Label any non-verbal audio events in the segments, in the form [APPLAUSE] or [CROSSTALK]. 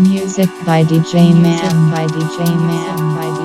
Music by DJ Man by DJ Man by DJ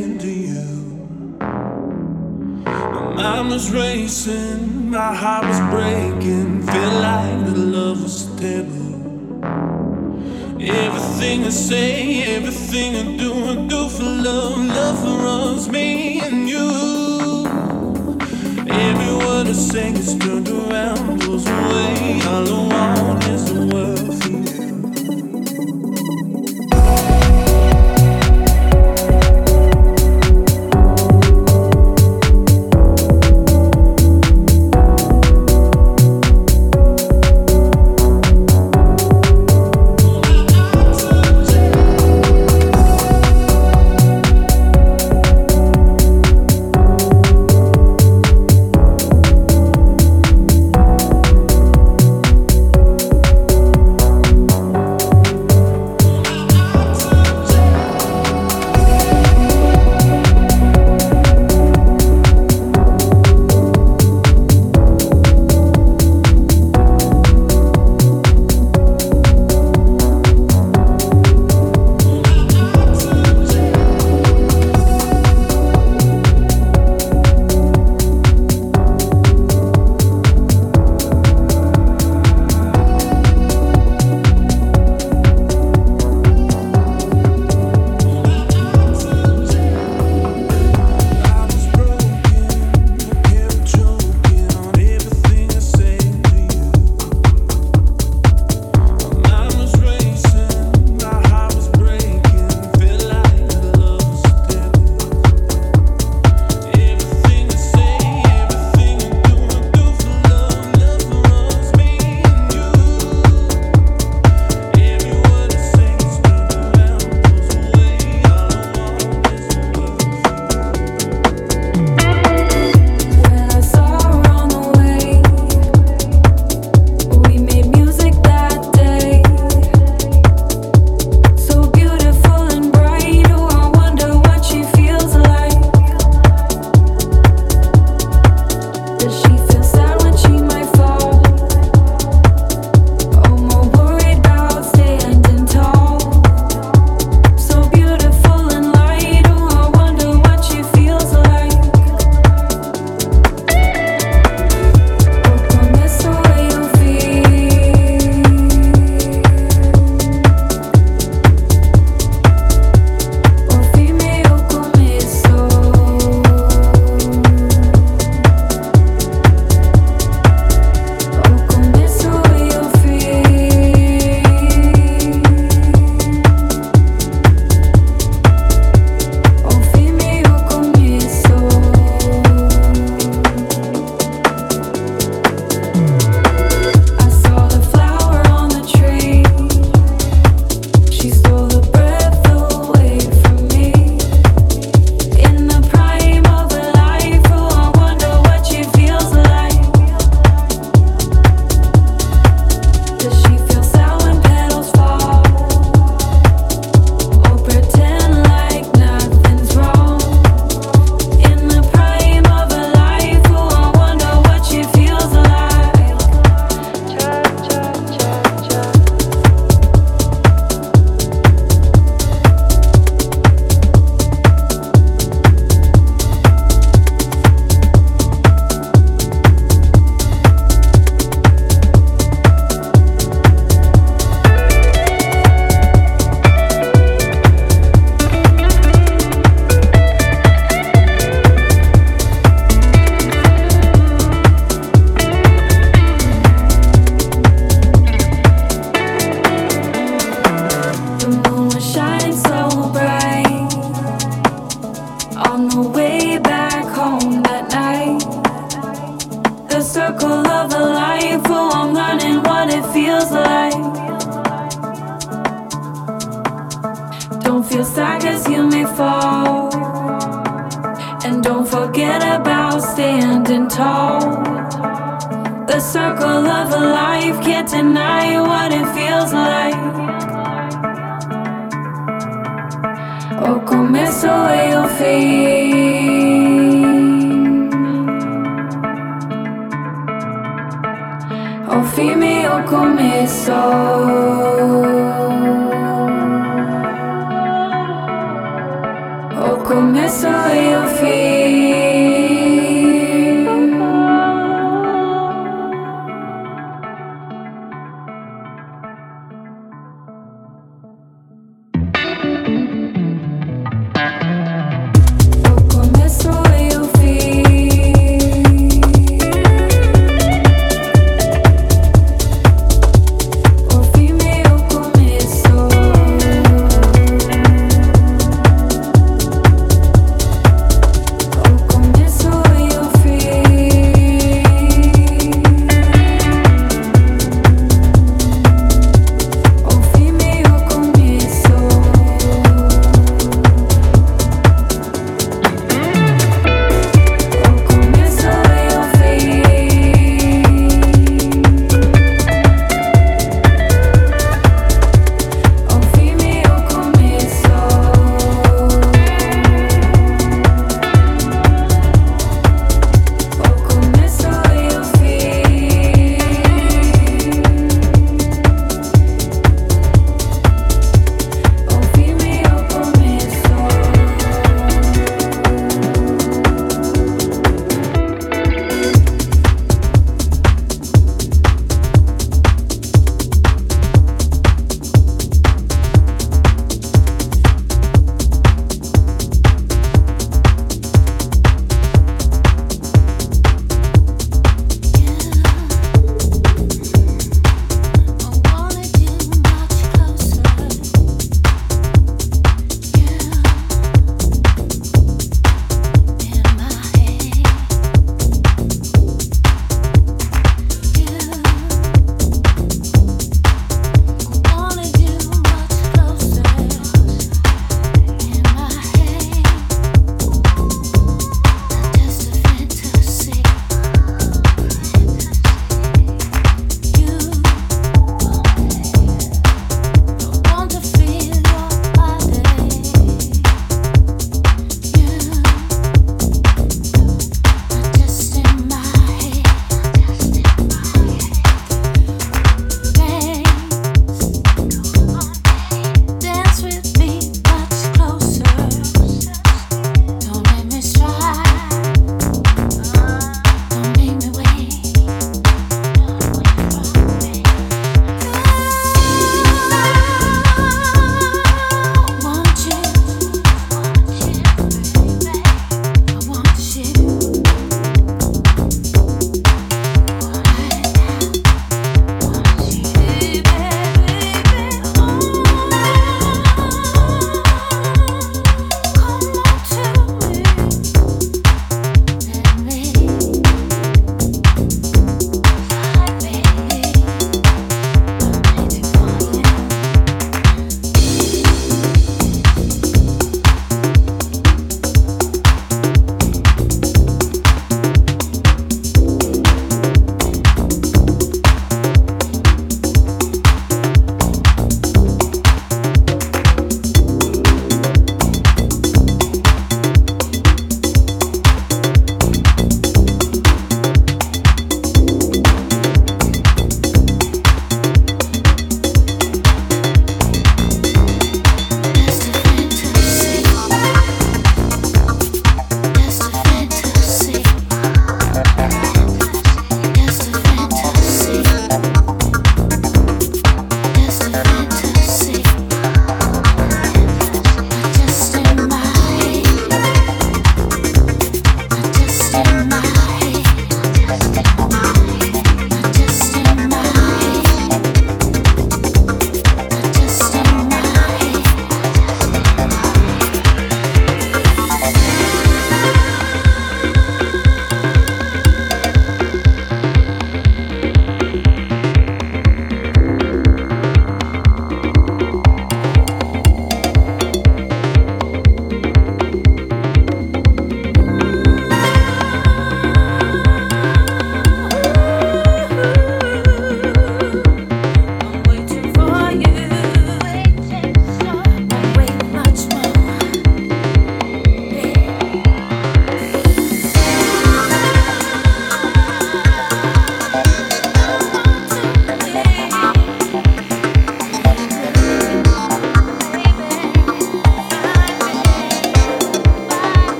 Into to you. My mind was racing, my heart was breaking. Feel like the love was taboo. Everything I say, everything I do, I do for love. Love for us, me and you. Every word I say gets turned around, goes away. All I want is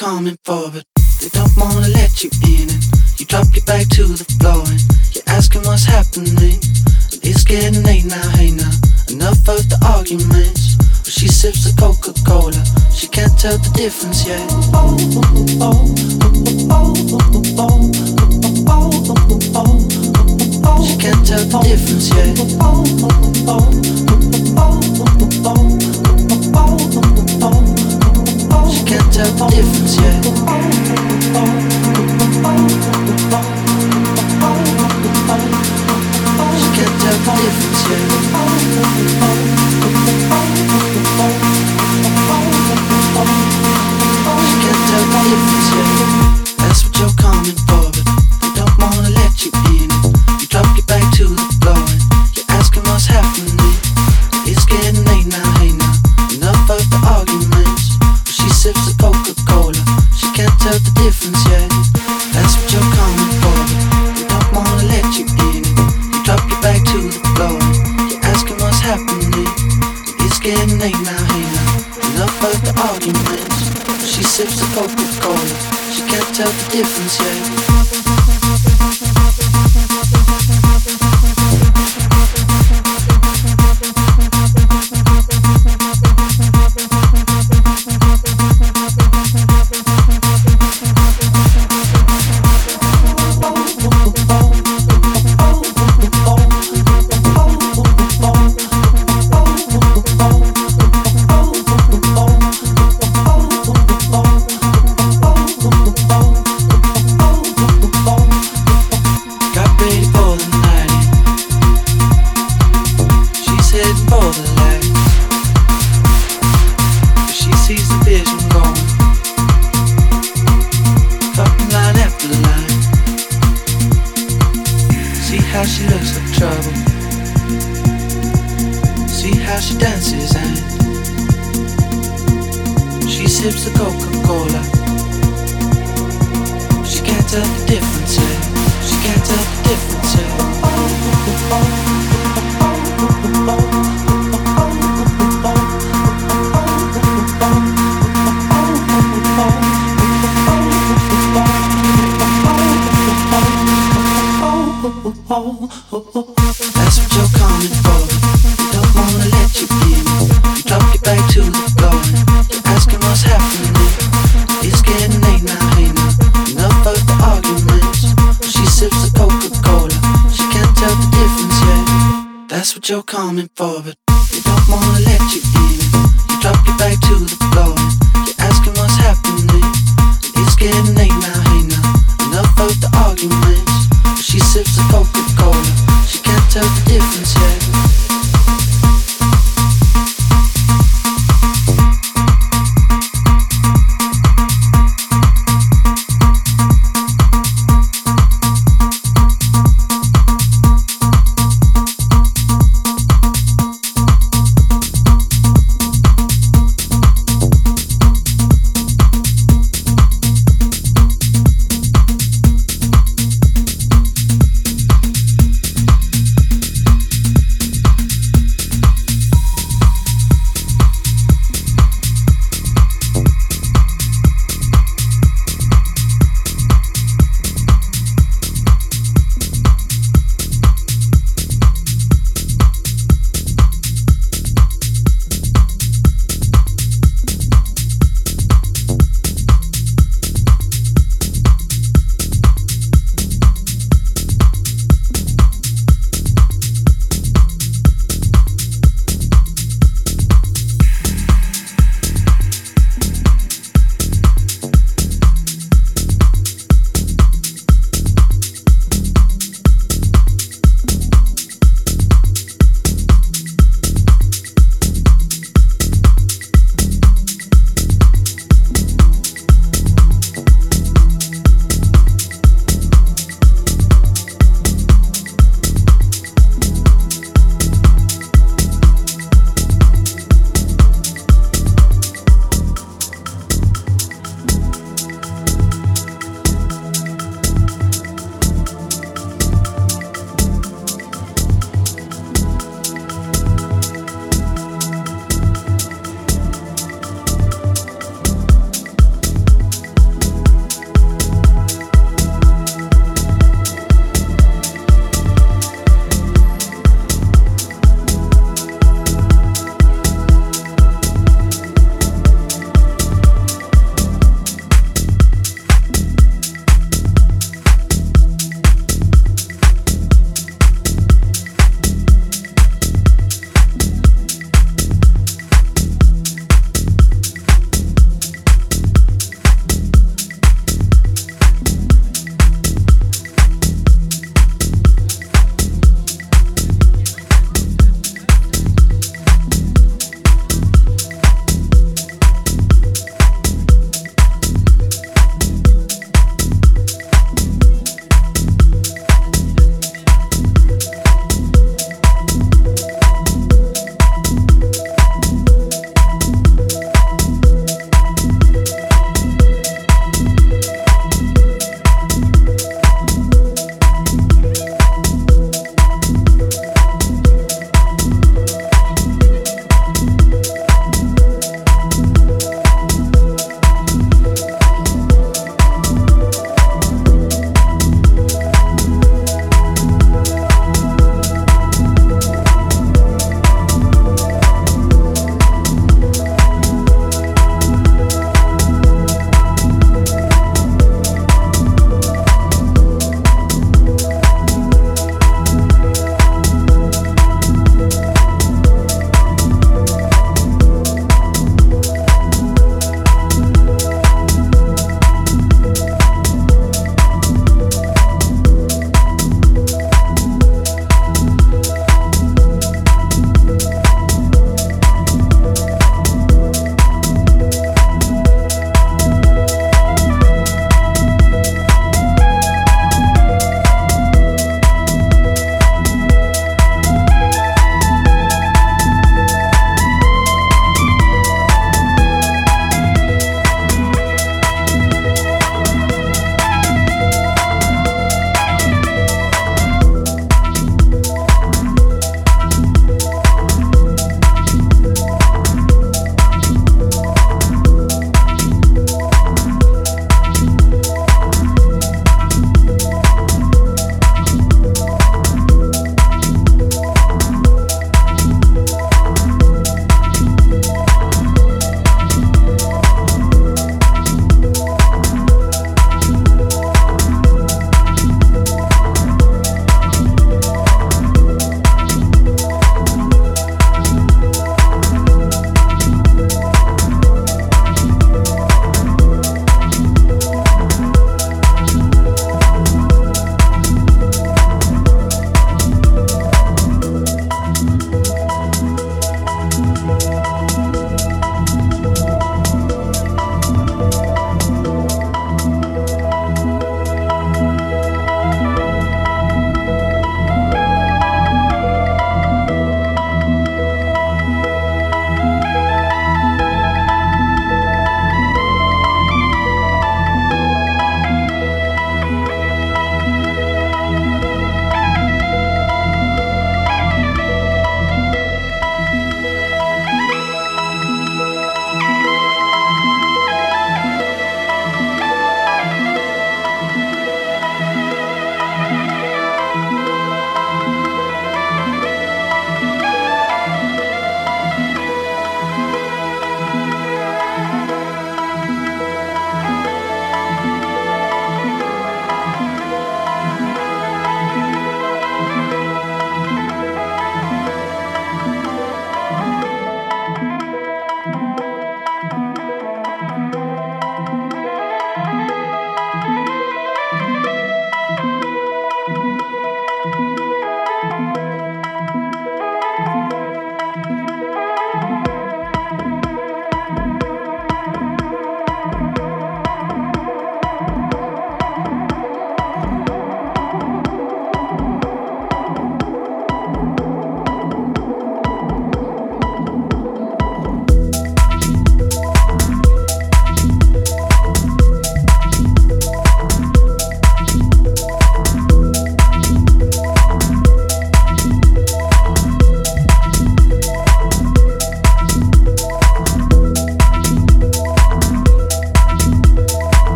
What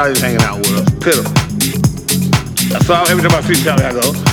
Charlie's hanging out with us. Pitiful. So every time I see Charlie, I go,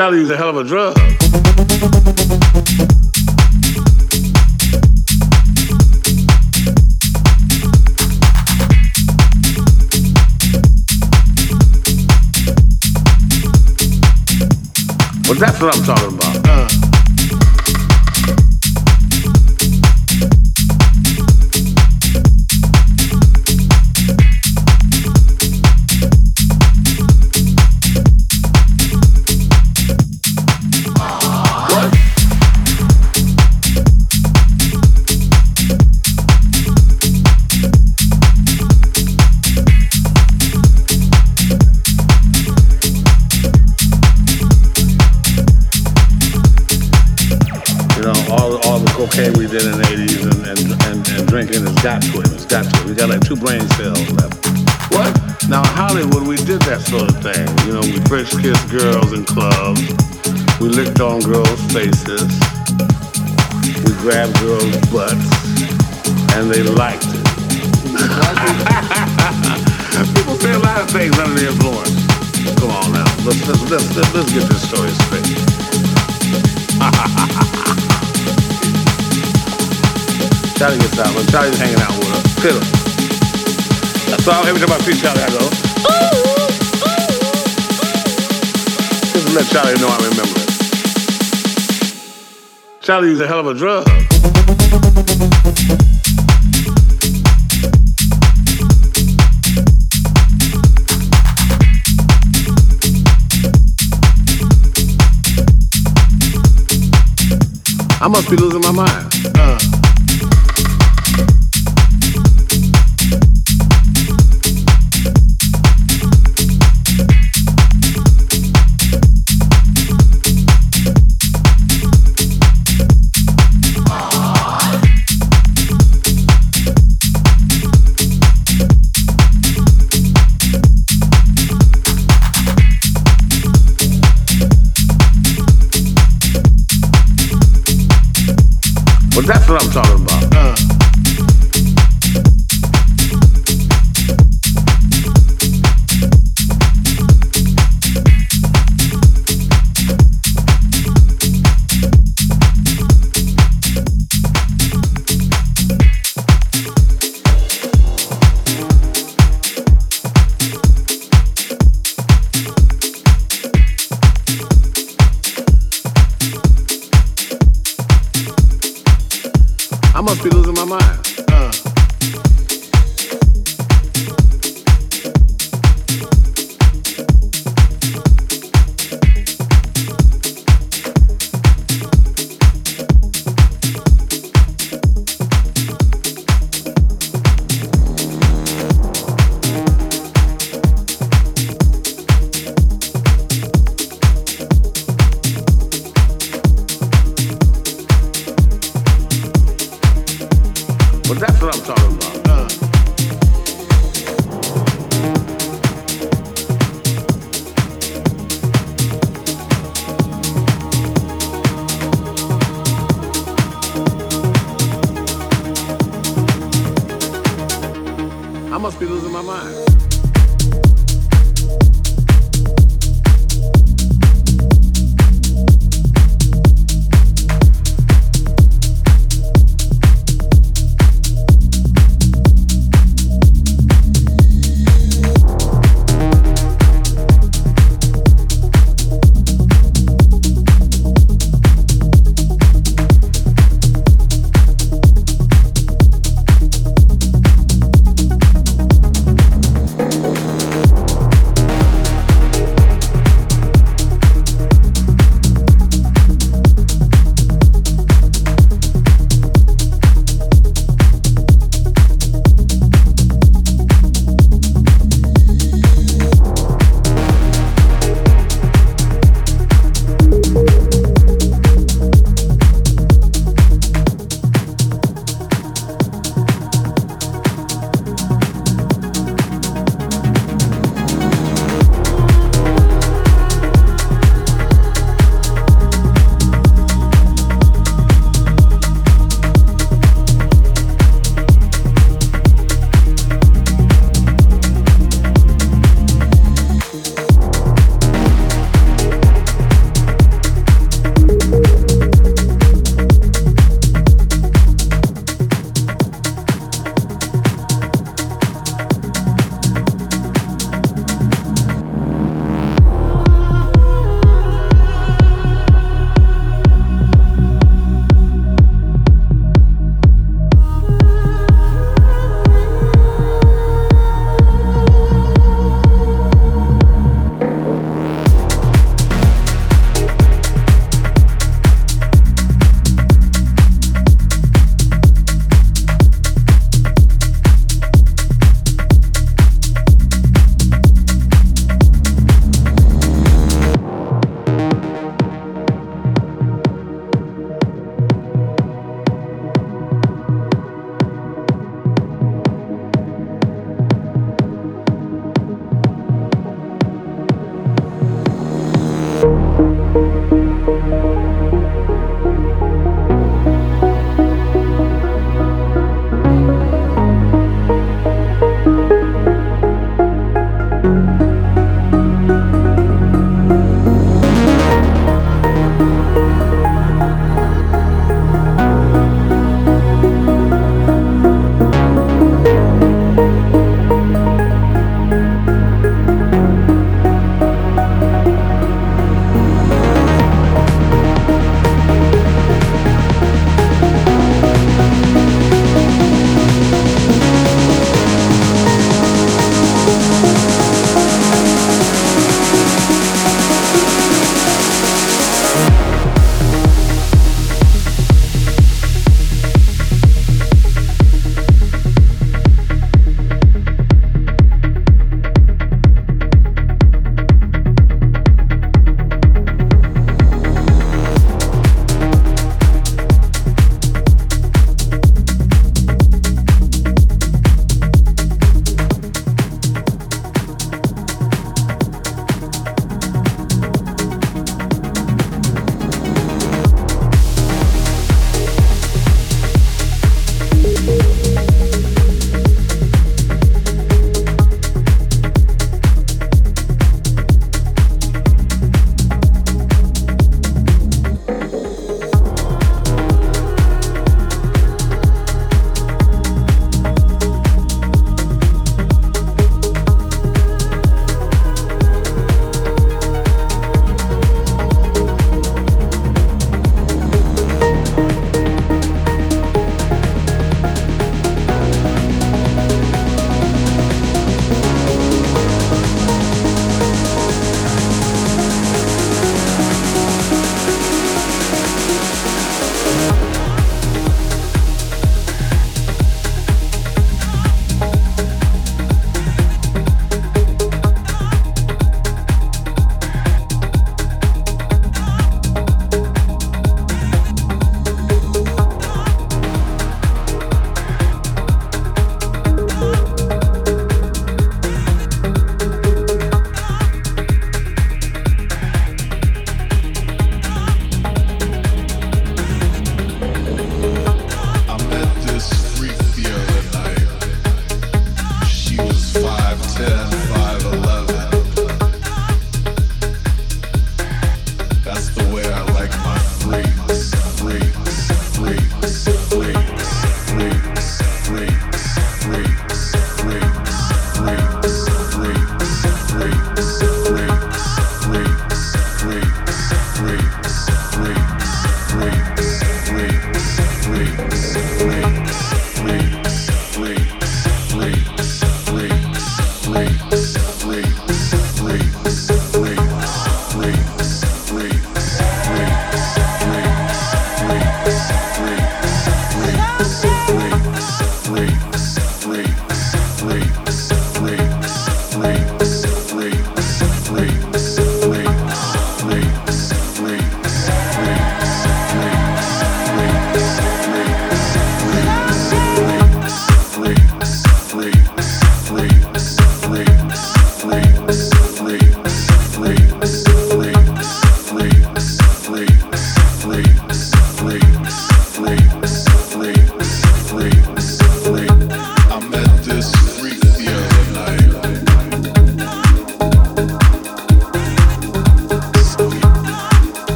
Charlie was a hell of a drug. Well, that's what I'm talking about. [LAUGHS] Charlie gets that one. Charlie's hanging out with us. Clearly. So every time about. see Charlie, I go, ooh, Just let Charlie know I remember it. Charlie was a hell of a drug. I must be losing my mind.